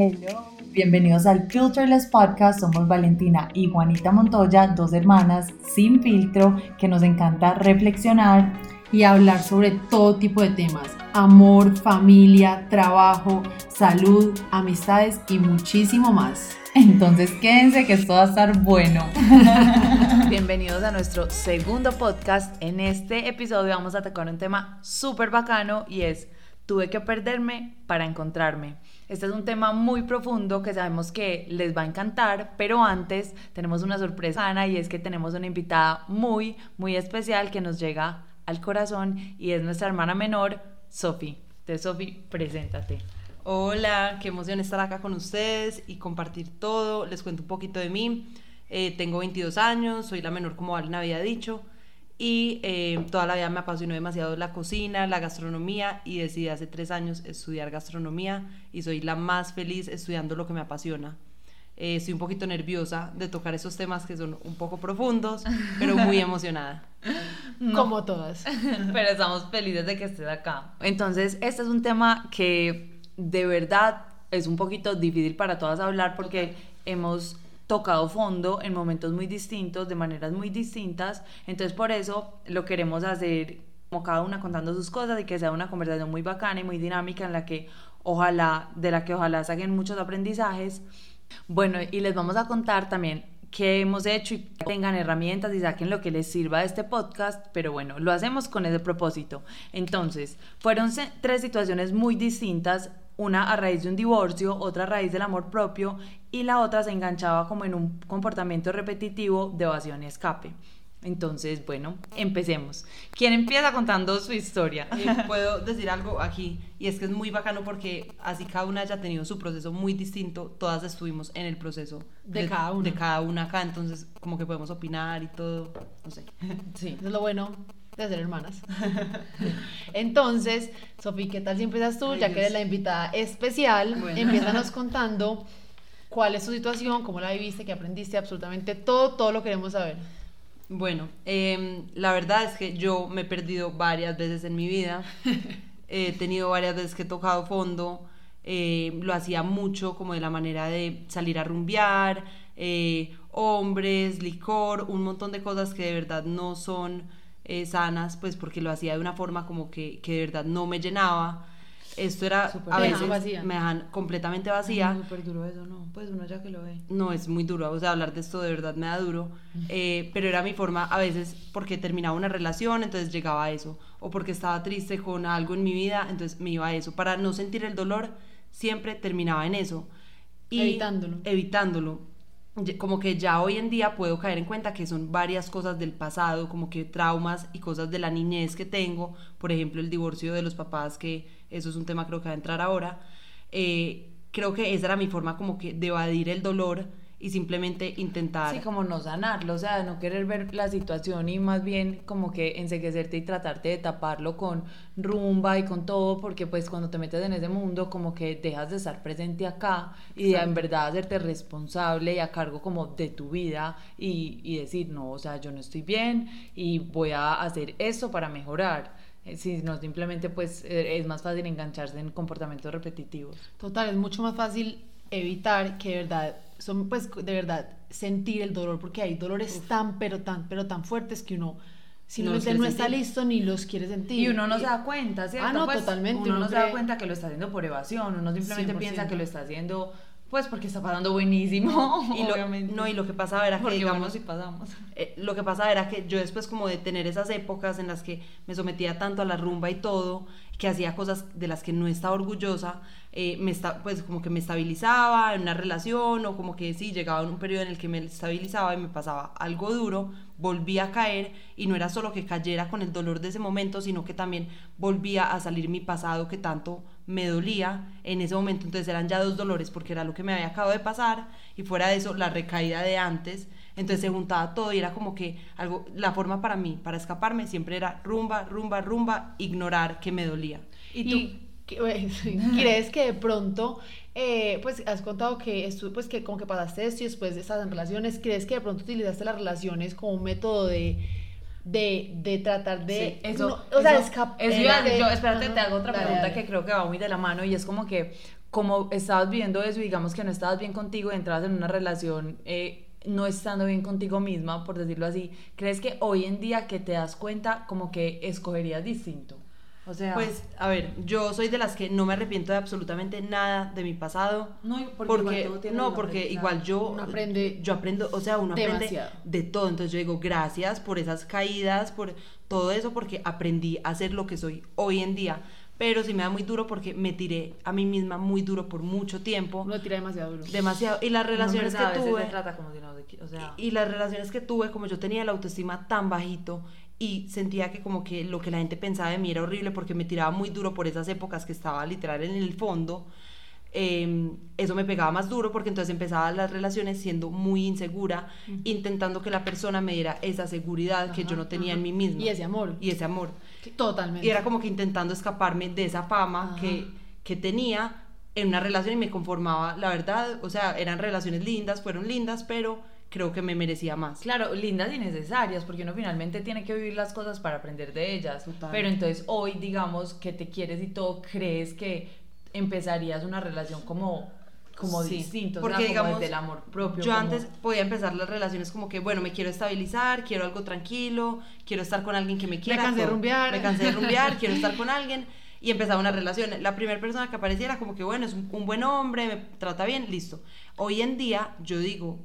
Hello, bienvenidos al Filterless Podcast. Somos Valentina y Juanita Montoya, dos hermanas sin filtro que nos encanta reflexionar y hablar sobre todo tipo de temas. Amor, familia, trabajo, salud, amistades y muchísimo más. Entonces quédense que esto va a estar bueno. Bienvenidos a nuestro segundo podcast. En este episodio vamos a tocar un tema súper bacano y es tuve que perderme para encontrarme. Este es un tema muy profundo que sabemos que les va a encantar, pero antes tenemos una sorpresa Ana y es que tenemos una invitada muy, muy especial que nos llega al corazón y es nuestra hermana menor, Sofi. Entonces, Sofi, preséntate. Hola, qué emoción estar acá con ustedes y compartir todo. Les cuento un poquito de mí. Eh, tengo 22 años, soy la menor como Valen había dicho y eh, toda la vida me apasionó demasiado la cocina, la gastronomía y decidí hace tres años estudiar gastronomía y soy la más feliz estudiando lo que me apasiona. Eh, estoy un poquito nerviosa de tocar esos temas que son un poco profundos, pero muy emocionada. Como todas. pero estamos felices de que estés acá. Entonces, este es un tema que de verdad es un poquito difícil para todas hablar porque hemos tocado fondo en momentos muy distintos, de maneras muy distintas. Entonces por eso lo queremos hacer como cada una contando sus cosas y que sea una conversación muy bacana y muy dinámica en la que ojalá, de la que ojalá saquen muchos aprendizajes. Bueno, y les vamos a contar también qué hemos hecho y tengan herramientas y saquen lo que les sirva de este podcast, pero bueno, lo hacemos con ese propósito. Entonces, fueron tres situaciones muy distintas una a raíz de un divorcio, otra a raíz del amor propio y la otra se enganchaba como en un comportamiento repetitivo de evasión y escape. Entonces, bueno, empecemos. ¿Quién empieza contando su historia? Eh, puedo decir algo aquí, y es que es muy bacano porque así cada una haya tenido su proceso muy distinto, todas estuvimos en el proceso de, cada una. De cada una acá, entonces como que podemos opinar y todo, no sé. Sí, es lo bueno de ser hermanas. Entonces, Sofía, ¿qué tal si empiezas tú? ya que eres la invitada especial, bueno. empiézanos contando cuál es tu situación, cómo la viviste, qué aprendiste, absolutamente todo, todo lo queremos saber. Bueno, em, la verdad es que yo me he perdido varias veces en mi vida, he tenido varias veces que he tocado fondo, eh, lo hacía mucho como de la manera de salir a rumbear, eh, hombres, licor, un montón de cosas que de verdad no son eh, sanas, pues porque lo hacía de una forma como que, que de verdad no me llenaba. Esto era a veces me dejan completamente vacía. Es súper duro eso, ¿no? Pues uno ya que lo ve. No, es muy duro, o sea, hablar de esto de verdad me da duro, eh, pero era mi forma a veces porque terminaba una relación, entonces llegaba a eso, o porque estaba triste con algo en mi vida, entonces me iba a eso. Para no sentir el dolor, siempre terminaba en eso. Y evitándolo. Evitándolo como que ya hoy en día puedo caer en cuenta que son varias cosas del pasado, como que traumas y cosas de la niñez que tengo, por ejemplo el divorcio de los papás, que eso es un tema creo que va a entrar ahora, eh, creo que esa era mi forma como que de evadir el dolor y simplemente intentar... Sí, como no sanarlo, o sea, no querer ver la situación y más bien como que enseguecerte y tratarte de taparlo con rumba y con todo, porque pues cuando te metes en ese mundo como que dejas de estar presente acá y de, en verdad hacerte responsable y a cargo como de tu vida y, y decir, no, o sea, yo no estoy bien y voy a hacer esto para mejorar eh, si no simplemente pues eh, es más fácil engancharse en comportamientos repetitivos. Total, es mucho más fácil evitar que de verdad son pues de verdad sentir el dolor porque hay dolores tan pero tan pero tan fuertes que uno si no, no está listo ni los quiere sentir. Y uno no se da cuenta, ¿cierto? Ah, no, pues, totalmente. Uno, no se da cuenta que lo está haciendo por evasión, uno simplemente piensa que lo está haciendo pues porque está pasando buenísimo. Y lo, no, y lo que pasaba era que, digamos, si pasamos. Eh, lo que pasaba era que yo después como de tener esas épocas en las que me sometía tanto a la rumba y todo, que hacía cosas de las que no estaba orgullosa, eh, me está, pues como que me estabilizaba en una relación o como que sí, llegaba en un periodo en el que me estabilizaba y me pasaba algo duro, volvía a caer y no era solo que cayera con el dolor de ese momento, sino que también volvía a salir mi pasado que tanto me dolía en ese momento, entonces eran ya dos dolores porque era lo que me había acabado de pasar y fuera de eso la recaída de antes, entonces se juntaba todo y era como que algo, la forma para mí, para escaparme siempre era rumba, rumba, rumba, ignorar que me dolía. ¿Y tú? ¿Crees que de pronto, eh, pues has contado que, pues que como que pasaste esto y después de esas relaciones, ¿crees que de pronto utilizaste las relaciones como un método de de, de tratar de... eso, o sea, escapar. yo, espérate, te hago otra pregunta que creo que va muy de la mano y es como que, como estabas viendo eso y digamos que no estabas bien contigo y entrabas en una relación eh, no estando bien contigo misma, por decirlo así, ¿crees que hoy en día que te das cuenta como que escogerías distinto? O sea, Pues, a ver, yo soy de las que no me arrepiento de absolutamente nada de mi pasado. no, Porque, igual todo tiene no, porque igual yo, Uno aprende yo aprendo, o sea, uno aprende demasiado. de todo. Entonces yo digo, gracias por esas caídas, por todo eso, porque aprendí a ser lo que soy hoy en día. Pero sí me da muy duro porque me tiré a mí misma muy duro por mucho tiempo. uno tira demasiado duro. Demasiado. Y las relaciones hombre a que tuve. se trata como si no, o sea, Y las relaciones que tuve, como yo tenía la autoestima tan bajito y sentía que como que lo que la gente pensaba de mí era horrible porque me tiraba muy duro por esas épocas que estaba literal en el fondo, eh, eso me pegaba más duro porque entonces empezaba las relaciones siendo muy insegura, intentando que la persona me diera esa seguridad que yo no tenía en mí misma. Y ese amor. Y ese amor. Totalmente. Y era como que intentando escaparme de esa fama Ajá. que, que tenía en una relación y me conformaba, la verdad, o sea, eran relaciones lindas, fueron lindas, pero creo que me merecía más. Claro, lindas y necesarias, porque uno finalmente tiene que vivir las cosas para aprender de ellas. Total. Pero entonces hoy, digamos, que te quieres y todo, crees que empezarías una relación como, como Sí, distinto, o porque digamos, desde el amor propio. Yo como- antes podía empezar las relaciones como que, bueno, me quiero estabilizar, quiero algo tranquilo, quiero estar con alguien que me quiera. cansé de rumbear. Me cansé de rumbear, quiero estar con alguien. Y empezaba una relación. La primera persona que apareciera como que, bueno, es un, un buen hombre, me trata bien, listo. Hoy en día yo digo,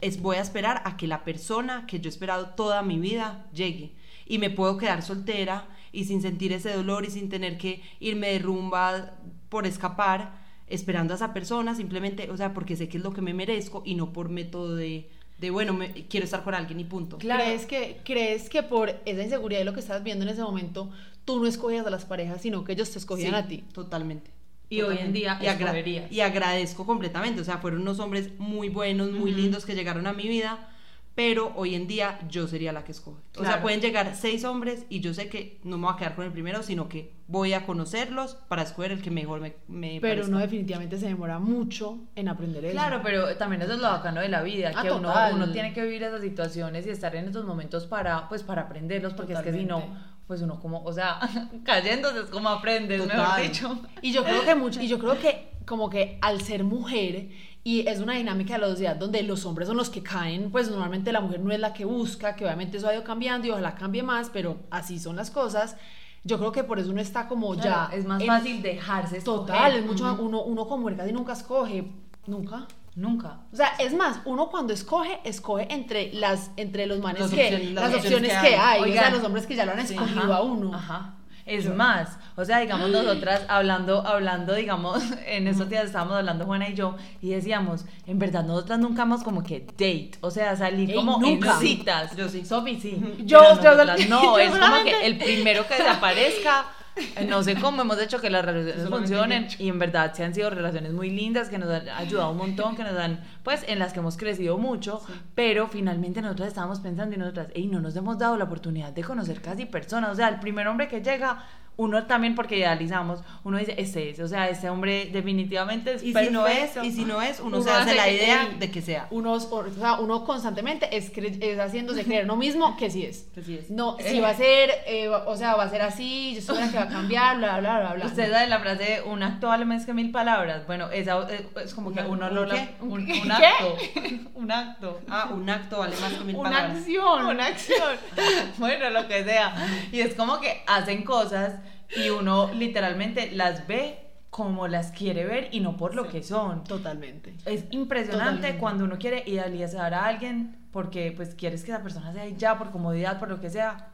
es, voy a esperar a que la persona que yo he esperado toda mi vida llegue. Y me puedo quedar soltera y sin sentir ese dolor y sin tener que irme de rumba por escapar, esperando a esa persona, simplemente, o sea, porque sé que es lo que me merezco y no por método de, de bueno, me, quiero estar con alguien y punto. Claro. ¿Crees que, ¿Crees que por esa inseguridad de lo que estás viendo en ese momento, tú no escogías a las parejas, sino que ellos te escogían Sí, a ti? Totalmente. Y hoy en día y, agra- y agradezco completamente, o sea, fueron unos hombres muy buenos, muy lindos que llegaron a mi vida, pero hoy en día yo sería la que escoge. O sea, Claro. pueden llegar seis hombres y yo sé que no me voy a quedar con el primero, sino que voy a conocerlos para escoger el que mejor me, me Pero parezca. uno definitivamente se demora mucho en aprender eso. Claro, pero también eso es lo bacano de la vida, Ah, que uno, tiene que vivir esas situaciones y estar en esos momentos para, pues, para aprenderlos, porque es que si no. Pues uno como, o sea, cayéndose es como aprendes, mejor Total. dicho. Y yo creo que mucho, y yo creo que como que al ser mujer y es una dinámica de la sociedad donde los hombres son los que caen, pues normalmente la mujer no es la que busca, que obviamente eso ha ido cambiando y ojalá cambie más, pero así son las cosas. Yo creo que por eso uno está como Claro, ya es más en- fácil dejarse escoger. Total, es mucho Ujú. uno uno como mujer casi nunca escoge, nunca. Nunca. O sea, es más, uno cuando escoge, escoge entre las entre los manes que opciones- las, las opciones, opciones que hay, hay. o sea, Oigan. los hombres que ya lo han Sí. escogido Ajá, a uno. Ajá. Es más, o sea, digamos nosotras hablando, hablando, digamos, en esos días estábamos hablando Juana y yo y decíamos, en verdad nosotras nunca hemos como que date, o sea, salir Ey, como nunca. en citas. Yo sí. Sofi sí. Yo- yo- nosotras no, yo es como solamente- que el primero que desaparezca. eh, No sé cómo hemos hecho que las relaciones funcionen y en verdad se han sido relaciones muy lindas que nos han ayudado un montón, que nos han, pues en las que hemos crecido mucho, pero finalmente nosotros estábamos pensando y nosotras, hey, no nos hemos dado la oportunidad de conocer casi personas, o sea, el primer hombre que llega, uno también porque idealizamos, uno dice, este es, o sea, este hombre definitivamente es Y si no es, y si no es, uno, Uno se hace hace la idea de que sea. uno, o sea, uno constantemente es, cre- es haciéndose creer lo mismo que sí es. Que sí es. No, si va a ser, eh, o sea, va a ser así, yo estoy segura que va a cambiar, bla, bla, bla, bla. Usted sabe la frase, un acto vale más que mil palabras. Bueno, esa eh, es como que ¿Un- uno un lo... qué? Un, un ¿Qué? acto. un acto. Ah, un acto vale más que mil Una palabras. acción. una acción. bueno, lo que sea. Y es como que hacen cosas y uno literalmente las ve como las quiere ver y no por lo que son. Totalmente. Es impresionante Totalmente. cuando uno quiere idealizar a alguien porque pues quieres que esa persona sea ya por comodidad, por lo que sea,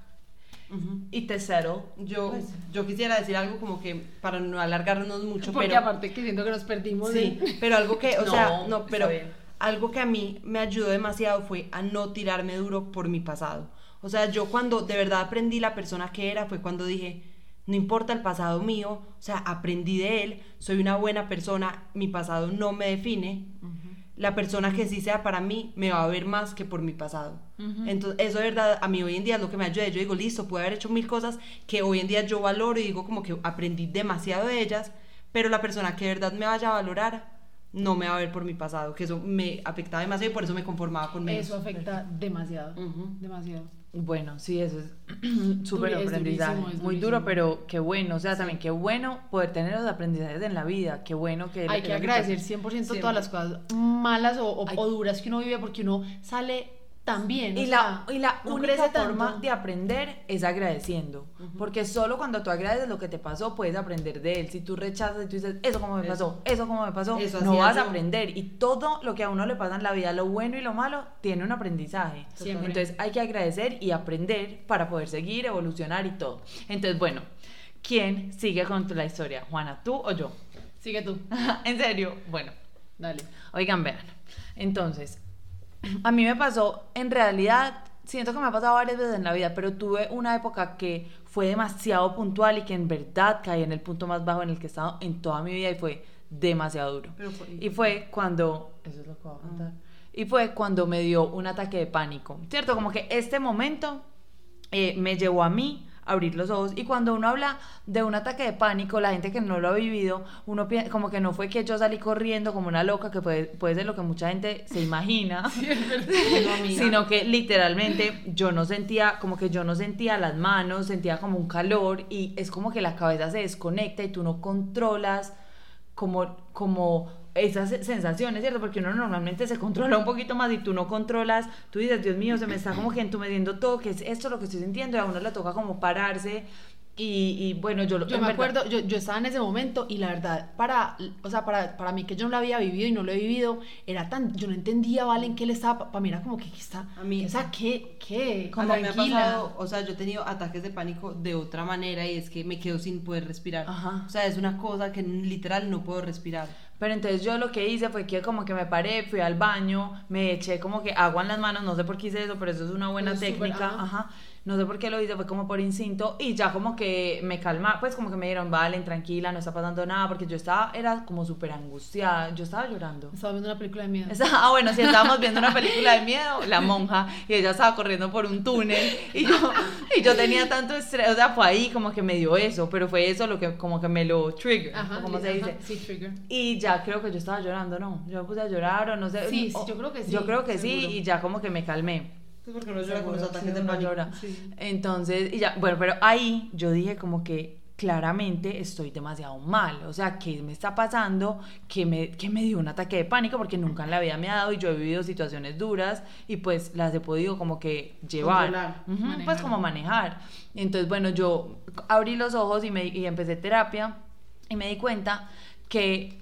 Ujú. y te settle. Yo, Pues, yo quisiera decir algo como que para no alargarnos mucho, Porque pero aparte que siento que nos perdimos. sí, de- pero algo que, o No, sea, no, pero algo que a mí me ayudó demasiado fue a no tirarme duro por mi pasado. O sea, yo cuando de verdad aprendí la persona que era fue cuando dije, no importa el pasado mío, o sea, aprendí de él, soy una buena persona, mi pasado no me define. La persona que sí sea para mí me va a ver más que por mi pasado. Entonces, eso de verdad a mí hoy en día es lo que me ayuda. Yo digo, listo, puedo haber hecho mil cosas que hoy en día yo valoro y digo como que aprendí demasiado de ellas, pero la persona que de verdad me vaya a valorar no me va a ver por mi pasado, que eso me afectaba demasiado y por eso me conformaba con menos. Eso afecta demasiado. Demasiado. Bueno, sí, eso es súper aprendizaje. es Muy duro, pero qué bueno. O sea, también qué bueno poder tener los aprendizajes en la vida. Qué bueno que... Hay que agradecer 100% todas las cosas malas o, o- o duras que uno vive porque uno sale tan bien. Y la, sea, y la no única forma tanto. de aprender es agradeciendo. Porque solo cuando tú agradeces lo que te pasó, puedes aprender de él. Si tú rechazas y tú dices, eso como me Eso. pasó, eso como me pasó, Eso no vas a yo. aprender. Y todo lo que a uno le pasa en la vida, lo bueno y lo malo, tiene un aprendizaje. Siempre. Entonces hay que agradecer y aprender para poder seguir, evolucionar y todo. Entonces, bueno, ¿quién sigue con la historia? Juana, ¿tú o yo? Sigue tú, en serio, bueno. dale. Oigan, vean. Entonces, a mí me pasó, en realidad, siento que me ha pasado varias veces en la vida, pero tuve una época que fue demasiado puntual y que en verdad caí en el punto más bajo en el que he estado en toda mi vida y fue demasiado duro. Fue- Y fue cuando, eso es lo que voy a contar, y fue cuando me dio un ataque de pánico, ¿cierto? Como que este momento eh, me llevó a mí abrir los ojos. Y cuando uno habla de un ataque de pánico, la gente que no lo ha vivido, uno piensa como que no fue que yo salí corriendo como una loca, que puede, puede ser lo que mucha gente se imagina, No, sino que literalmente yo no sentía, como que yo no sentía las manos, sentía como un calor y es como que la cabeza se desconecta y tú no controlas como, como esas sensaciones, ¿cierto? Porque uno normalmente se controla un poquito más y tú no controlas, tú dices, Dios mío, se me está como que entumeciendo todo, que es esto lo que estoy sintiendo y a uno le toca como pararse y, y bueno, yo, lo- Yo en me verdad- acuerdo, yo, yo estaba en ese momento y la verdad, para, o sea, para, para mí que yo no lo había vivido y no lo he vivido, era tan, yo no entendía, Valen, que él estaba, para mí era como que, ¿qué está? A mí- o sea, ¿qué? ¿Qué? Como me ha pasado, o sea, yo he tenido ataques de pánico de otra manera y es que me quedo sin poder respirar. Ajá. O sea, es una cosa que literal no puedo respirar. Pero entonces yo lo que hice fue que como que me paré, fui al baño, me eché como que agua en las manos, no sé por qué hice eso, pero eso es una buena es técnica, ajá. ajá. No sé por qué lo hice, fue como por instinto y ya como que me calma, pues como que me dieron, valen, tranquila, no está pasando nada, porque yo estaba, era como súper angustiada, yo estaba llorando. Estaba viendo una película de miedo. Ah, bueno, sí, estábamos viendo una película de miedo, La Monja, y ella estaba corriendo por un túnel, y yo, y yo tenía tanto estrés, o sea, fue ahí como que me dio eso, pero fue eso lo que como que me lo trigger, Ajá, como se dice. Sí, trigger. Y ya creo que yo estaba llorando, ¿no? Yo me puse a llorar o no sé. Sí, sí, o- yo creo que sí, Yo creo que sí seguro. y ya como que me calmé. Es porque uno llora con Seguro, los ataques sí, de pánico. llora. Sí. Entonces, y ya, bueno, pero ahí yo dije como que claramente estoy demasiado mal. O sea, ¿qué me está pasando? Que me, que me dio un ataque de pánico porque nunca en la vida me ha dado y yo he vivido situaciones duras y pues las he podido como que llevar. Ujú, manejar. pues como manejar. Entonces, bueno, yo abrí los ojos y, me, y empecé terapia y me di cuenta que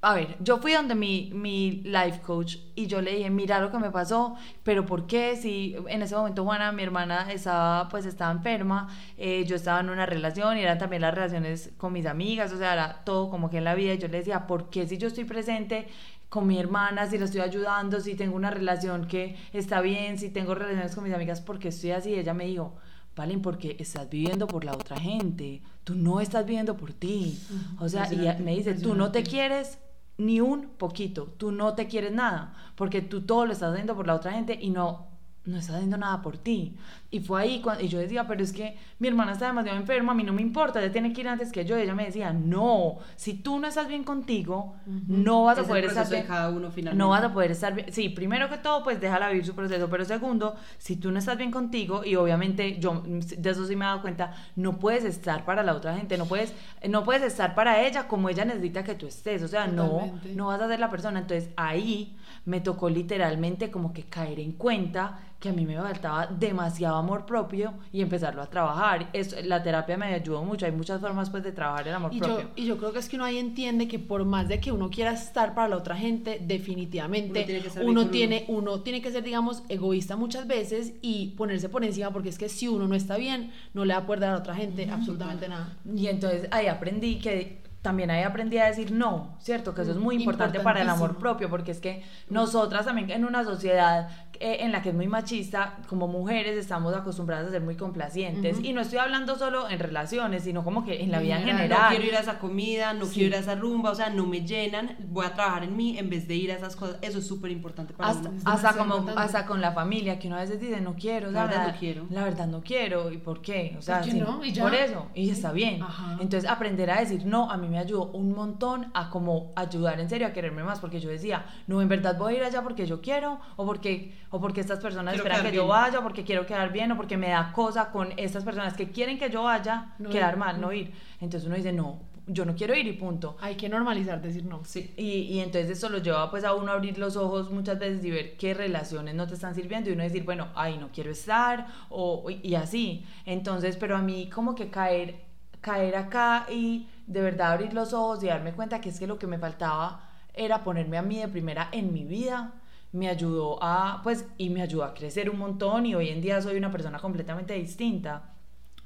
a ver, yo fui donde mi, mi life coach y yo le dije, mira lo que me pasó, pero ¿por qué? Si en ese momento Juana, mi hermana, estaba, pues estaba enferma, eh, yo estaba en una relación y eran también las relaciones con mis amigas, o sea, era todo como que en la vida y yo le decía, ¿por qué si yo estoy presente con mi hermana, si la estoy ayudando, si tengo una relación que está bien, si tengo relaciones con mis amigas, ¿por qué estoy así? Y ella me dijo, Valen, porque estás viviendo por la otra gente, tú no estás viviendo por ti. O sea, y me dice, tú no te quieres ni un poquito, tú no te quieres nada, porque tú todo lo estás haciendo por la otra gente y no, no estás haciendo nada por ti. Y fue ahí cuando y yo decía, pero es que mi hermana está demasiado enferma, a mí no me importa, ella tiene que ir antes que yo. Y ella me decía, no, si tú no estás bien contigo, no vas a Es el poder estar de bien. cada uno finalmente. No vas a poder estar bien. Sí, primero que todo, pues déjala vivir su proceso. Pero segundo, si tú no estás bien contigo, y obviamente yo de eso sí me he dado cuenta, no puedes estar para la otra gente, no puedes, no puedes estar para ella como ella necesita que tú estés. O sea, no, no vas a ser la persona. Entonces ahí me tocó literalmente como que caer en cuenta que a mí me faltaba demasiado amor propio y empezarlo a trabajar. Eso, la terapia me ayudó mucho. Hay muchas formas pues de trabajar el amor Y propio. yo, y yo creo que es que uno ahí entiende que por más de que uno quiera estar para la otra gente, definitivamente Uno tiene que uno tiene, uno tiene que ser, digamos, egoísta muchas veces y ponerse por encima, porque es que si uno no está bien, no le va a poder dar a otra gente absolutamente nada. Y entonces ahí aprendí que también ahí aprendí a decir no, ¿cierto? Que eso es muy importante para el amor propio, porque es que nosotras también en una sociedad eh, en la que es muy machista, como mujeres estamos acostumbradas a ser muy complacientes. Y no estoy hablando solo en relaciones, sino como que en la vida en general. No quiero ir a esa comida, no Sí. quiero ir a esa rumba, o sea, no me llenan, voy a trabajar en mí en vez de ir a esas cosas. Eso es súper importante para hasta, uno. Hasta demasiado como importante. hasta con la familia que uno a veces dice no quiero o sea, La verdad no quiero. la verdad no quiero y por qué o sea qué sí, no? Y ya. por eso y está bien Ajá. entonces aprender a decir no a mí me ayudó un montón a como ayudar en serio a quererme más, porque yo decía, no, en verdad voy a ir allá porque yo quiero, o porque, o porque estas personas Quiero esperan que quedar yo bien. vaya, o porque quiero quedar bien, o porque me da cosa con estas personas que quieren que yo vaya, No quedar ir. mal, no ir. Entonces uno dice, no, yo no quiero ir y punto. Hay que normalizar decir no. Sí, y, y entonces eso lo lleva pues a uno a abrir los ojos muchas veces y ver qué relaciones no te están sirviendo y uno decir, bueno, ahí no quiero estar o, y así. Entonces, pero a mí como que caer, caer acá y de verdad abrir los ojos y darme cuenta que es que lo que me faltaba era ponerme a mí de primera en mi vida me ayudó a pues y me ayudó a crecer un montón y hoy en día soy una persona completamente distinta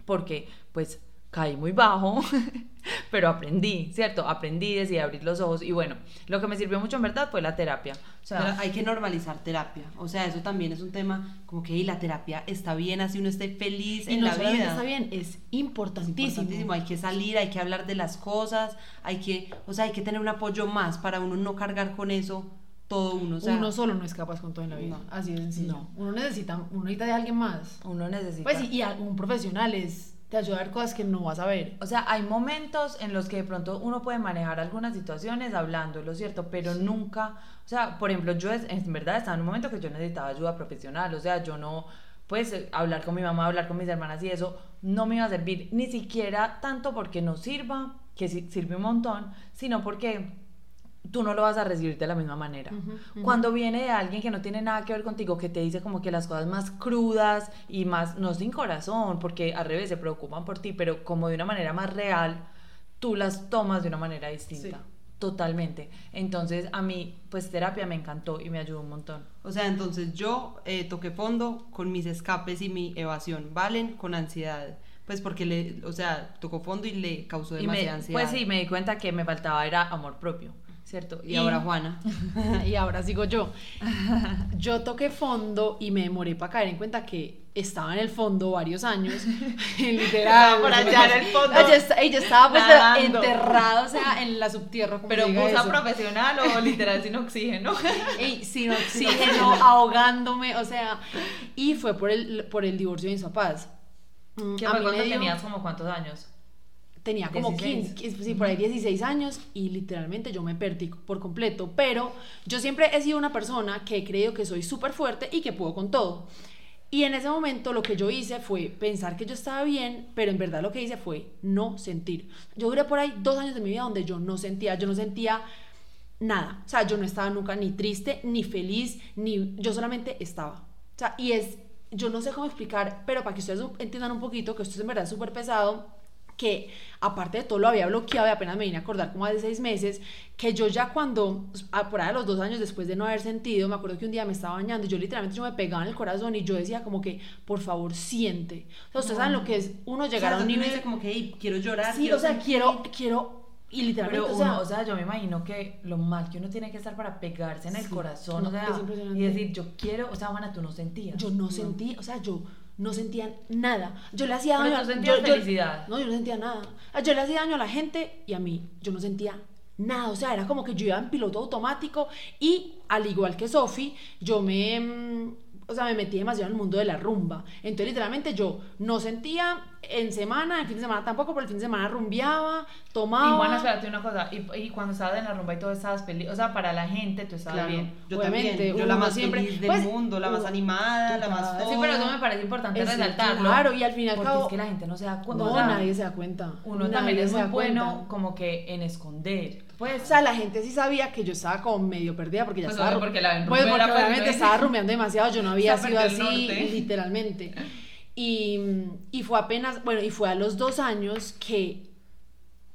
porque pues caí muy bajo, pero aprendí, ¿cierto? Aprendí, decidí abrir los ojos y bueno, lo que me sirvió mucho en verdad fue la terapia. O sea, Pero hay que normalizar terapia. O sea, eso también es un tema como que "Ey, la terapia está bien, así uno esté feliz Y en no la vida. está bien, es Es importantísimo. importantísimo. Hay que salir, hay que hablar de las cosas, hay que, o sea, hay que tener un apoyo más para uno no cargar con eso todo uno. O sea, uno solo no es capaz con todo en la vida. No. Así de sencillo. No. Uno necesita, uno necesita de alguien más. uno necesita... Pues y, y a- un profesional es te ayuda a ver cosas que no vas a ver. O sea, hay momentos en los que de pronto uno puede manejar algunas situaciones hablándolo, ¿cierto? Pero nunca, o sea, por ejemplo, yo es- en verdad estaba en un momento que yo necesitaba ayuda profesional, o sea, yo no, pues, hablar con mi mamá, hablar con mis hermanas y eso, no me iba a servir ni siquiera tanto porque no sirva, que sirve un montón, sino porque tú no lo vas a recibir de la misma manera. Cuando viene de alguien que no tiene nada que ver contigo, que te dice como que las cosas más crudas y más, no sin corazón, porque al revés se preocupan por ti, pero como de una manera más real, tú las tomas de una manera distinta. Sí. Totalmente. Entonces, a mí, pues terapia me encantó y me ayudó un montón. O sea, entonces yo eh, toqué fondo con mis escapes y mi evasión, ¿valen? Con ansiedad. Pues porque le, o sea, tocó fondo y le causó Y me, demasiada ansiedad. pues sí, me di cuenta que me faltaba era amor propio, ¿cierto? Y, ahora Juana. y ahora sigo yo. Yo toqué fondo y me demoré para caer en cuenta que estaba en el fondo varios años. Literal. Por allá en el fondo. Ella, estaba pues Nadando. enterrada, o sea, en la subtierra. como Pero eso. profesional o literal sin oxígeno. Ey, sin oxígeno, ahogándome, o sea, y fue por el, por el divorcio de mis papás. Mm, ¿Qué fue cuando dio- tenías como cuántos años? Tenía como 16. 15, sí, por ahí 16 años y literalmente yo me perdí por completo. Pero yo siempre he sido una persona que he creído que soy súper fuerte y que puedo con todo. Y en ese momento lo que yo hice fue pensar que yo estaba bien, pero en verdad lo que hice fue no sentir. Yo duré por ahí dos años de mi vida donde yo no sentía, yo no sentía nada. O sea, yo no estaba nunca ni triste, ni feliz, ni yo solamente estaba. O sea, y es, yo no sé cómo explicar, pero para que ustedes entiendan un poquito que esto es en verdad súper pesado, que aparte de todo lo había bloqueado y apenas me vine a acordar como hace seis meses, que yo ya cuando, a- por ahí a los dos años después de no haber sentido, me acuerdo que un día me estaba bañando y yo literalmente yo me pegaba en el corazón y yo decía como que, por favor, siente. O sea, ustedes saben lo que es uno llegar O sea, a un nivel... dice como que "Ey, quiero llorar. Sí, o sea, sentir". quiero, quiero, y literalmente, Pero o sea, o sea, yo me imagino que lo mal que uno tiene que estar para pegarse en el Sí, corazón, no, o sea, y decir, yo quiero, o sea, Juana, tú no sentías. Yo no sentí, o sea, yo no sentía nada. Yo le hacía Pero daño. tú a- sentías yo- yo- felicidad. no, yo no sentía nada. Ah, Yo le hacía daño a la gente y a mí. Yo no sentía nada. O sea, era como que yo iba en piloto automático y al igual que Sofi, yo me. mm, O sea, me metí demasiado en el mundo de la rumba. Entonces, literalmente, yo no sentía en semana, en fin de semana tampoco, pero el fin de semana rumbeaba, tomaba. Y Juana, espérate una cosa, y, y cuando estabas en la rumba y todo estabas feliz, o sea, para la gente tú estabas Claro. bien. Yo Obviamente, también, yo la más siempre- feliz del pues, mundo, la más animada, la más total. Sí, pero eso me parece importante Es- resaltarlo. claro, y al fin y al porque cabo- es que la gente no se da cuenta. No, o sea, nadie se da cuenta. Uno Nadie también es se muy da bueno cuenta. como que en esconder. Pues, O sea, la gente sí sabía que yo estaba como medio perdida porque ya Pues, estaba. porque la pues, porque obviamente estaba rumeando demasiado, yo no había sido así, norte. literalmente. Y, y fue apenas, bueno, y fue a los dos años que.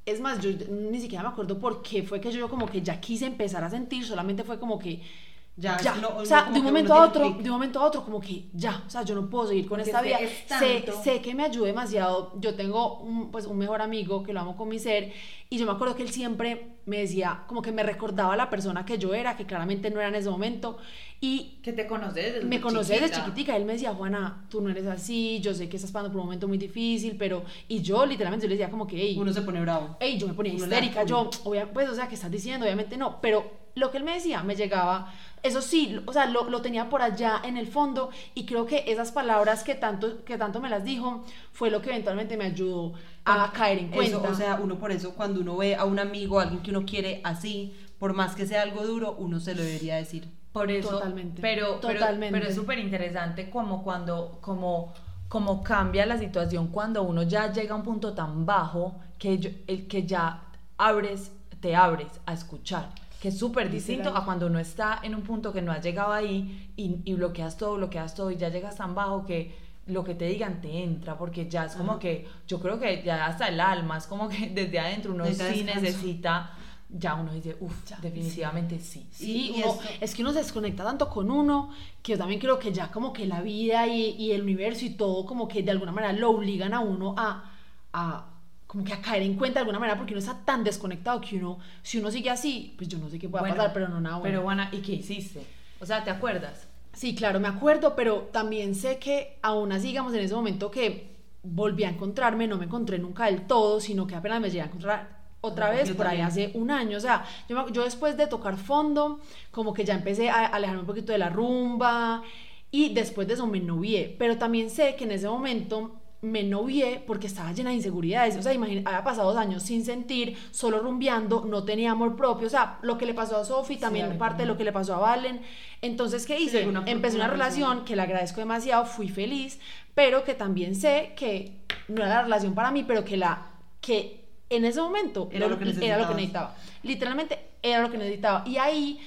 Es más, yo ni siquiera me acuerdo por qué fue que yo como que ya quise empezar a sentir, solamente fue como que Ya, ya, o sea, de un momento a otro, de un momento a otro, como que ya, o sea, yo no puedo seguir con Porque esta es vida. es Sé, sé que me ayudó demasiado. Yo tengo un, pues, un mejor amigo que lo amo con mi ser y yo me acuerdo que él siempre me decía, como que me recordaba a la persona que yo era, que claramente no era en ese momento y que te conoces desde me conocí desde chiquitica. Él me decía, Juana, tú no eres así, yo sé que estás pasando por un momento muy difícil, pero. Y yo, literalmente, yo le decía, como que, hey, Uno se pone bravo. Ey, yo me ponía Uno histérica, yo, obvia- pues, o sea, ¿qué estás diciendo? Obviamente no, pero lo que él me decía me llegaba, eso sí, o sea, lo, lo, tenía por allá en el fondo y creo que esas palabras que tanto, que tanto me las dijo fue lo que eventualmente me ayudó a caer en cuenta. Eso, o sea, uno por eso cuando uno ve a un amigo, a alguien que uno quiere así, por más que sea algo duro, uno se lo debería decir. Por eso, Totalmente. pero, Totalmente. pero, pero es súper interesante como cuando, como, como cambia la situación cuando uno ya llega a un punto tan bajo que, yo- el, que ya abres, te abres a escuchar. Que es súper distinto a cuando uno está en un punto que no has llegado ahí y, y bloqueas todo, bloqueas todo y ya llegas tan bajo que lo que te digan te entra, porque ya es como Ajá. que, yo creo que ya hasta el alma, es como que desde adentro uno sí descanso. necesita, ya uno dice, uff, definitivamente sí. Sí, Y uno- esto- es que uno se desconecta tanto con uno que yo también creo que ya como que la vida y, y el universo y todo como que de alguna manera lo obligan a uno a, a como que a caer en cuenta de alguna manera porque uno está tan desconectado que uno, si uno sigue así, pues yo no sé qué pueda Bueno, pasar, pero no nada bueno. Pero Juana, ¿y qué hiciste? O sea, ¿te acuerdas? Sí, claro, me acuerdo, pero también sé que aún así, digamos, en ese momento que volví a encontrarme, no me encontré nunca del todo, sino que apenas me llegué a encontrar otra Yo vez por ahí también. hace un año. O sea, yo, yo después de tocar fondo, como que ya empecé a alejarme un poquito de la rumba y después de eso me novié. Pero también sé que en ese momento me novié porque estaba llena de inseguridades. O sea, imagínate, había pasado dos años sin sentir, solo rumbeando, no tenía amor propio. O sea, lo que le pasó a Sofi, también a mí parte de lo que le pasó a Valen. Entonces, ¿qué hice? una- Empecé una una relación persona. que le agradezco demasiado, fui feliz, pero que también sé que no era la relación para mí, pero que la que en ese momento Era lo que era lo que necesitaba. Literalmente era lo que necesitaba. Y ahí,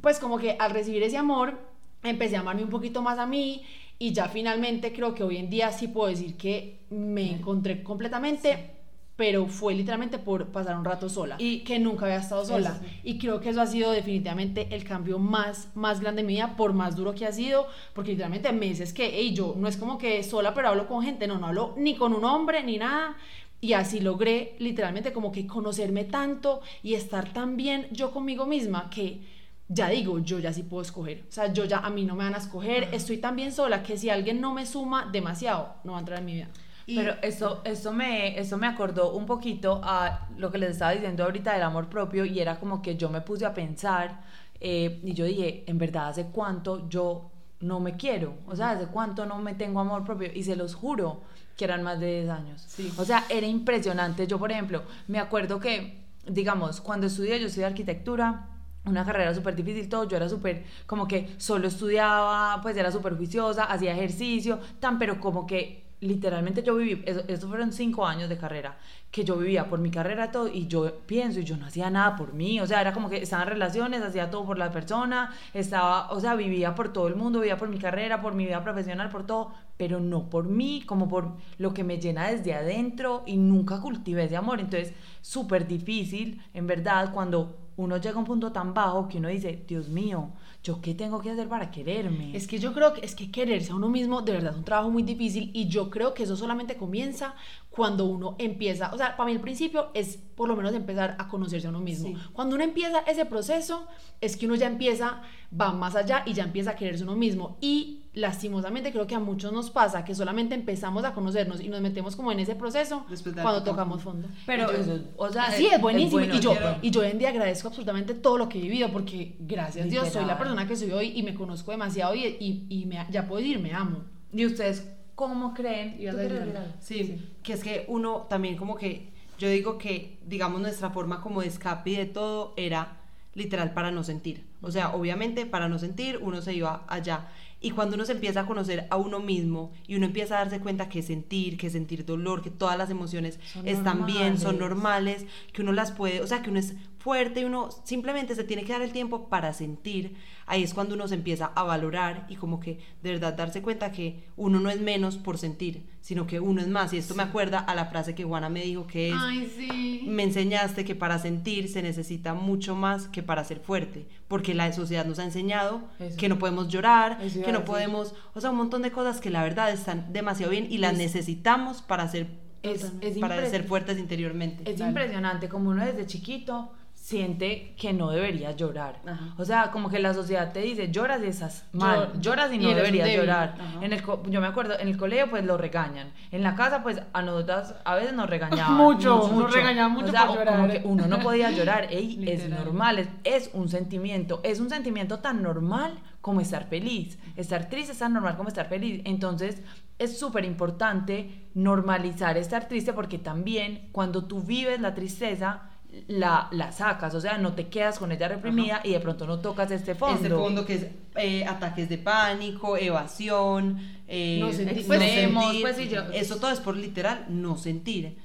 pues como que al recibir ese amor, empecé a amarme un poquito más a mí y ya finalmente creo que hoy en día sí puedo decir que me encontré completamente. Pero fue literalmente por pasar un rato sola y que nunca había estado sola. Y creo que eso ha sido definitivamente el cambio más, más grande de mi vida, por más duro que ha sido, porque literalmente meses que, hey, yo no es como que sola, pero hablo con gente, no, no hablo ni con un hombre ni nada. Y así logré literalmente como que conocerme tanto y estar tan bien yo conmigo misma que ya digo, yo ya sí puedo escoger. O sea, yo ya a mí no me van a escoger, estoy tan bien sola que si alguien no me suma demasiado, no va a entrar en mi vida. Y- Pero eso, eso, me, eso me acordó un poquito a lo que les estaba diciendo ahorita del amor propio y era como que yo me puse a pensar eh, y yo dije, en verdad, ¿hace cuánto yo no me quiero? O sea, ¿hace cuánto no me tengo amor propio? Y se los juro que eran más de 10 años. Sí. O sea, era impresionante. Yo, por ejemplo, me acuerdo que, digamos, cuando estudié, yo estudié arquitectura, una carrera súper difícil, todo, yo era súper, como que solo estudiaba, pues era súper juiciosa, hacía ejercicio, tan, pero como que literalmente yo viví, eso fueron cinco años de carrera, que yo vivía por mi carrera todo y yo pienso y yo no hacía nada por mí, o sea, era como que estaba en relaciones, hacía todo por la persona, estaba, o sea, vivía por todo el mundo, vivía por mi carrera, por mi vida profesional, por todo, pero no por mí, como por lo que me llena desde adentro y nunca cultivé ese amor, entonces súper difícil, en verdad, cuando uno llega a un punto tan bajo que uno dice, Dios mío, ¿yo qué tengo que hacer para quererme? Es que yo creo que es que quererse a uno mismo de verdad es un trabajo muy difícil y yo creo que eso solamente comienza cuando uno empieza, o sea, para mí el principio es por lo menos empezar a conocerse a uno mismo. Sí. Cuando uno empieza ese proceso es que uno ya empieza, va más allá y ya empieza a quererse a uno mismo y lastimosamente creo que a muchos nos pasa que solamente empezamos a conocernos y nos metemos como en ese proceso Después de cuando tocamos fondo. Pero yo- eso, o sea, Así es, buenísimo. bueno, y, yo, quiero- y yo hoy en día agradezco absolutamente todo lo que he vivido porque gracias a Dios soy la persona que soy hoy y me conozco demasiado y, y, y me- ya puedo decir me amo. ¿Y ustedes cómo creen? ¿Tú algo? Sí, que es que uno también como que, yo digo que, digamos, nuestra forma como de escape y de todo era literal para no sentir. O sea, obviamente para no sentir uno se iba allá. Y cuando uno se empieza a conocer a uno mismo y uno empieza a darse cuenta que sentir, que sentir dolor, que todas las emociones Son están bien, son normales. normales, que uno las puede, o sea, que uno es fuerte y uno simplemente se tiene que dar el tiempo para sentir, ahí es cuando uno se empieza a valorar y como que de verdad darse cuenta que uno no es menos por sentir, sino que uno es más. Y esto me acuerda a la frase que Juana me dijo que es, Ay, sí. me enseñaste que para sentir se necesita mucho más que para ser fuerte, porque la sociedad nos ha enseñado Eso. que no podemos llorar, Eso que no podemos, o sea, un montón de cosas que la verdad están demasiado bien y las Es- necesitamos para ser, Es, Totalmente. es para ser fuertes interiormente. Es Dale. impresionante como uno desde chiquito siente que no debería llorar. Ajá. O sea, como que la sociedad te dice, lloras y estás mal, Llor- lloras y y no un deberías débil. llorar. Ajá. En el yo me acuerdo, en el colegio pues lo regañan. En la casa pues a nosotras a veces nos regañaban. Mucho, nos regañaban mucho O sea, por como que uno no podía llorar. Ey, es normal, es, es un sentimiento. Es un sentimiento tan normal como estar feliz. Estar triste es tan normal como estar feliz. Entonces es súper importante normalizar estar triste porque también cuando tú vives la tristeza la, la sacas, o sea, no te quedas con ella reprimida y de pronto no tocas este fondo. Este fondo que es eh, ataques de pánico, evasión, eh, No sentir. pues, sentir. pues, yo- Eso todo es por literal no sentir.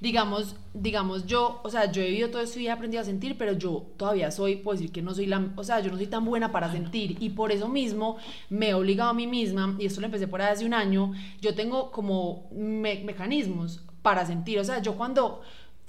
digamos, digamos, yo, o sea, yo he vivido todo esto y he aprendido a sentir, pero yo todavía soy, puedo decir que no soy la, o sea, yo no soy tan buena para sentir y por eso mismo me he obligado a mí misma, y esto lo empecé por ahí hace un año, yo tengo como me- mecanismos para sentir, o sea, yo cuando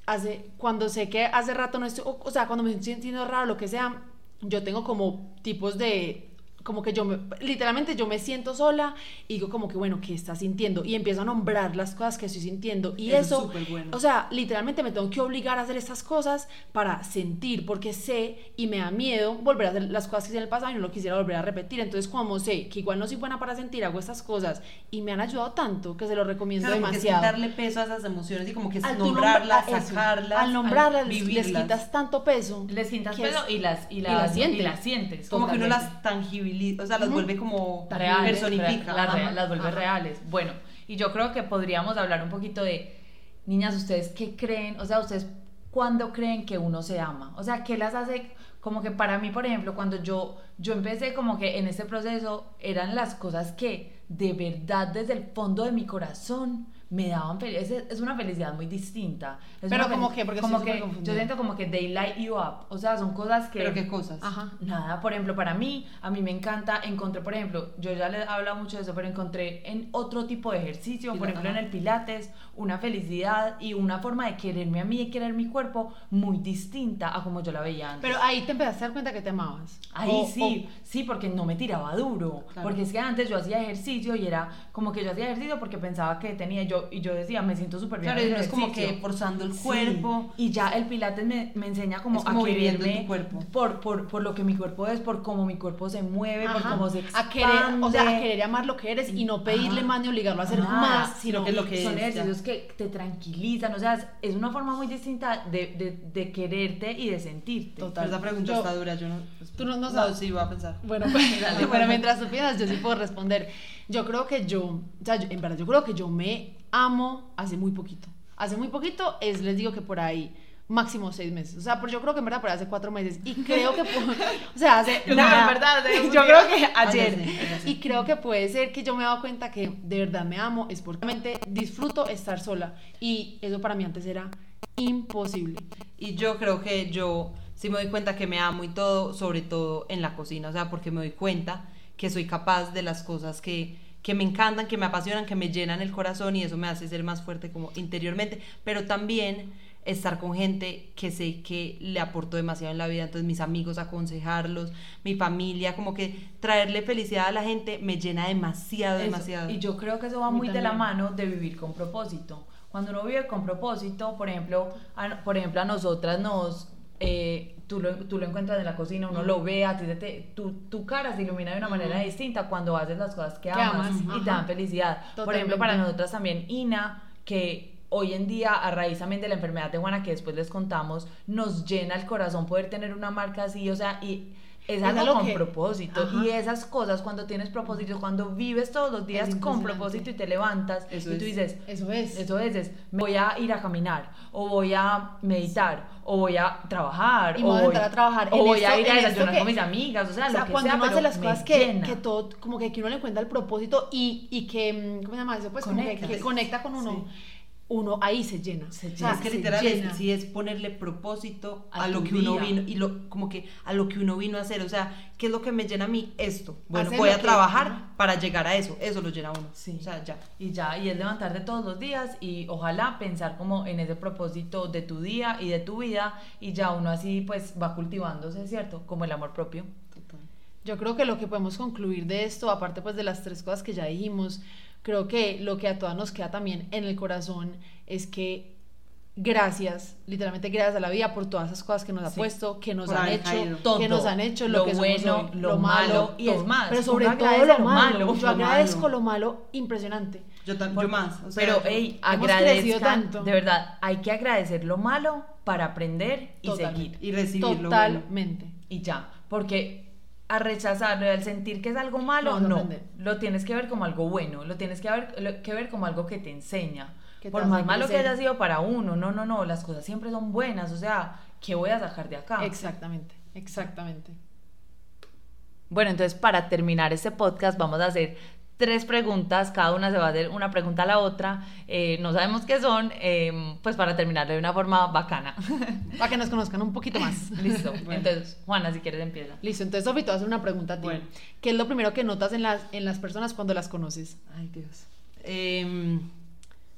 hace, cuando sé que hace rato no estoy, o, sea, cuando me estoy sintiendo raro, lo que sea, yo tengo como tipos de como que yo me, literalmente yo me siento sola y digo como que bueno, ¿qué estás sintiendo? Y empiezo a nombrar las cosas que estoy sintiendo y Eso es eso, súper bueno. o sea, literalmente me tengo que obligar a hacer estas cosas para sentir, porque sé y me da miedo volver a hacer las cosas que hice en el pasado y no lo quisiera volver a repetir. Entonces, como sé que igual no soy buena para sentir, hago estas cosas y me han ayudado tanto que se lo recomiendo Claro, porque es que demasiado. darle peso a esas emociones y como que Al tú nombrarlas, nombra- eso, sacarlas, al nombrarlas al les, quitas tanto peso. Les sientas que es- peso y las, y las, las sientes. y las sientes. Como que uno las tangibiliza, o sea, las vuelve como reales, personifica. las, vuelve ajá. reales. Bueno, y yo creo que podríamos hablar un poquito de, niñas, ¿ustedes qué creen? O sea, ¿ustedes cuándo creen que uno se ama? O sea, ¿qué las hace? Como que para mí, por ejemplo, cuando yo, yo empecé como que en este proceso, eran las cosas que de verdad desde el fondo de mi corazón me daban felicidad. Es, una felicidad muy distinta. Es Pero como que, porque como que yo siento como que they light you up. O sea, son cosas que... Pero qué cosas. Ajá. Nada, por ejemplo, para mí, a mí me encanta, encontré, por ejemplo, yo ya les he hablado mucho de eso, pero encontré en otro tipo de ejercicio, por ejemplo, en el Pilates, una felicidad y una forma de quererme a mí y querer mi cuerpo muy distinta a como yo la veía antes. Pero ahí te empezaste a dar cuenta que te amabas. Ahí O- sí, sí, porque no me tiraba duro. Claro. Porque es que antes yo hacía ejercicio y era como que yo hacía ejercicio porque pensaba que tenía yo, y yo decía, me siento súper bien. Claro, y no es como que forzando el Sí, cuerpo. Y ya el pilates me, me enseña como, Es como a quererme tu cuerpo. Por, por, por lo que mi cuerpo es, por cómo mi cuerpo se mueve, por Ajá. cómo se a expande. querer, o sea, a querer amar lo que eres y no pedirle Ajá. más ni obligarlo a hacer Nada, más, sino que lo que son es, ejercicios que te tranquilizan, o sea, es, es una forma muy distinta de, de, de quererte y de sentirte. Total. Esa pregunta Yo- está dura, yo no. Tú no- no No, sabes. sí, voy a pensar. Bueno, pues, bueno, mientras tú piensas, yo sí puedo responder. Yo creo que yo, o sea, yo- en verdad, yo creo que yo me amo hace muy poquito. Hace muy poquito es, les digo que por ahí, máximo seis meses. O sea, pero yo creo que en verdad por ahí hace cuatro meses. Y creo que, por- o sea, hace... No, nada. en verdad, yo creo que ayer. sé. Y creo que puede ser que yo me he dado cuenta que de verdad me amo, es porque realmente disfruto estar sola. Y eso para mí antes era imposible. Y yo creo que yo sí me doy cuenta que me amo y todo, sobre todo en la cocina, o sea, porque me doy cuenta que soy capaz de las cosas que, que me encantan, que me apasionan, que me llenan el corazón y eso me hace ser más fuerte como interiormente, pero también estar con gente que sé que le aportó demasiado en la vida, entonces mis amigos, aconsejarlos, mi familia, como que traerle felicidad a la gente me llena demasiado, Eso, demasiado. Y yo creo que eso va muy de la mano de vivir con propósito. Cuando uno vive con propósito, por ejemplo, a, por ejemplo, a nosotras nos... eh, tú, lo, tú lo encuentras en la cocina, uno lo ve, a ti te- te- tu, tu cara se ilumina de una manera distinta cuando haces las cosas que Que amas, amas, y te dan felicidad. Por ejemplo, para nosotras también, Ina, que hoy en día, a raíz también de la enfermedad de Juana, que después les contamos, nos llena el corazón poder tener una marca así, o sea, y es Es algo con que- propósito. Ajá. Y esas cosas, cuando tienes propósito, cuando vives todos los días con propósito y te levantas, Eso y tú es. dices, Eso es. eso es, es, me voy a ir a caminar, o voy a meditar, o voy a trabajar, Y o voy a voy, entrar a trabajar. o voy a ir a desayunar que- con mis amigas, o sea, O sea, lo que cuando sea, uno hace las cosas que, todo, como que, que uno le encuentra el propósito y, y que, ¿cómo se llama eso? Pues como que, Conectas. que conecta con uno, uno ahí se llena. Se O sea, es que se literal llena. es, sí es ponerle propósito a, A lo que uno vino y lo como que a lo que uno vino a hacer, o sea, ¿qué es lo que me llena a mí? Esto. Bueno, Hacer voy a que- trabajar ajá. para llegar a eso, eso lo llena a uno. Sí. O sea, ya. Y ya, y es levantarte todos los días y ojalá pensar como en ese propósito de tu día y de tu vida y ya uno así pues va cultivándose, ¿cierto? Como el amor propio. Yo creo que lo que podemos concluir de esto, aparte pues de las tres cosas que ya dijimos, creo que lo que a todas nos queda también en el corazón es que gracias, literalmente gracias a la vida por todas esas cosas que nos ha Sí. puesto, que nos Por han hecho. Todo. que nos han hecho lo, Lo que bueno, hoy, lo malo, y es- más. pero sobre todo lo lo malo. malo, Yo lo agradezco malo. lo malo impresionante. Yo, tam- yo más. o sea, Pero, hey, agradezcan, tanto. de verdad, hay que agradecer lo malo para aprender y Totalmente. seguir. y recibir lo bueno. Totalmente. Y ya, porque a rechazarlo y al sentir que es algo malo, No, no lo tienes que ver como algo bueno, lo tienes que ver, lo- que ver como algo que te enseña. Que te Por más malo que haya sido para uno, no, no, no, las cosas siempre son buenas, o sea, ¿qué voy a sacar de acá? Exactamente, exactamente. Bueno, entonces para terminar este podcast vamos a hacer tres preguntas, cada una se va a hacer una pregunta a la otra, eh, no sabemos qué son, eh, pues para terminar de una forma bacana. Para que nos conozcan un poquito más. Listo, entonces Juana, si quieres empieza. Listo, entonces Sofi, te voy a hacer una pregunta a ti. Bueno. ¿Qué es lo primero que notas en las, en las personas cuando las conoces? Ay, Dios. Em,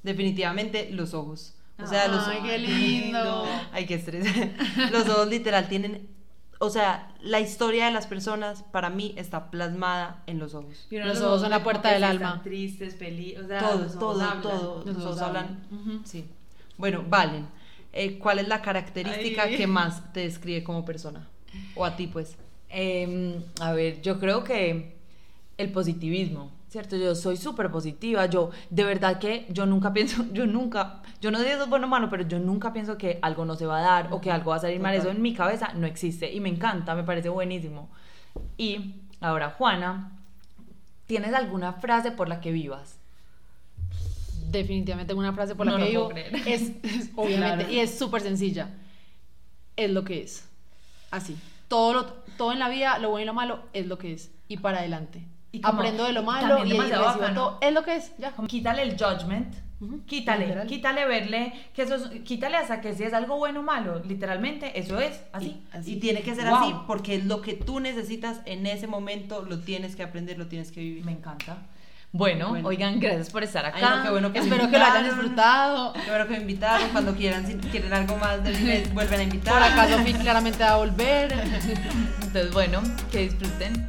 definitivamente los ojos. O sea, los Ay, qué lindo. Ay, qué estrés. los ojos literal tienen. O sea, la historia de las personas para mí está plasmada en los ojos. Los ojos son la puerta del alma. tristes, felices, o sea, todo, los ojos todo, hablan. todo. Los Los ojos hablan. Sí. Bueno, Valen, eh, ¿cuál es la característica Ay. que más te describe como persona? O a ti, pues. Em, a ver, yo creo que el positivismo, ¿cierto? Yo soy súper positiva, yo de verdad que yo nunca pienso, yo nunca, yo no es bueno malo, pero yo nunca pienso que algo no se va a dar o que algo va a salir mal, eso en mi cabeza no existe y me encanta, me parece buenísimo. Y ahora, Juana, ¿tienes alguna frase por la que vivas? Definitivamente una frase por la No que vivo. Es, es- obviamente, Claro. y es súper sencilla. Es lo que es. Así. Todo, lo, todo en la vida, lo bueno y lo malo, es lo que es. Y para adelante. Y como- Aprendo de lo y malo y recibo bacano. Es lo que es, ya. Como quítale el judgment, quítale, literal. quítale verle, que eso es- quítale hasta que si es algo bueno o malo, literalmente eso es, así. Así. Y tiene que ser Wow. así porque lo que tú necesitas en ese momento lo tienes que aprender, lo tienes que vivir. Me encanta. Bueno, Bueno. oigan, gracias por estar acá. Ay, no, qué bueno que Espero que lo hayan disfrutado. Qué bueno que me invitaron. Cuando quieran, si quieren algo más vuelven a invitar. Por acá Sofi claramente va a volver. Entonces, bueno, que disfruten.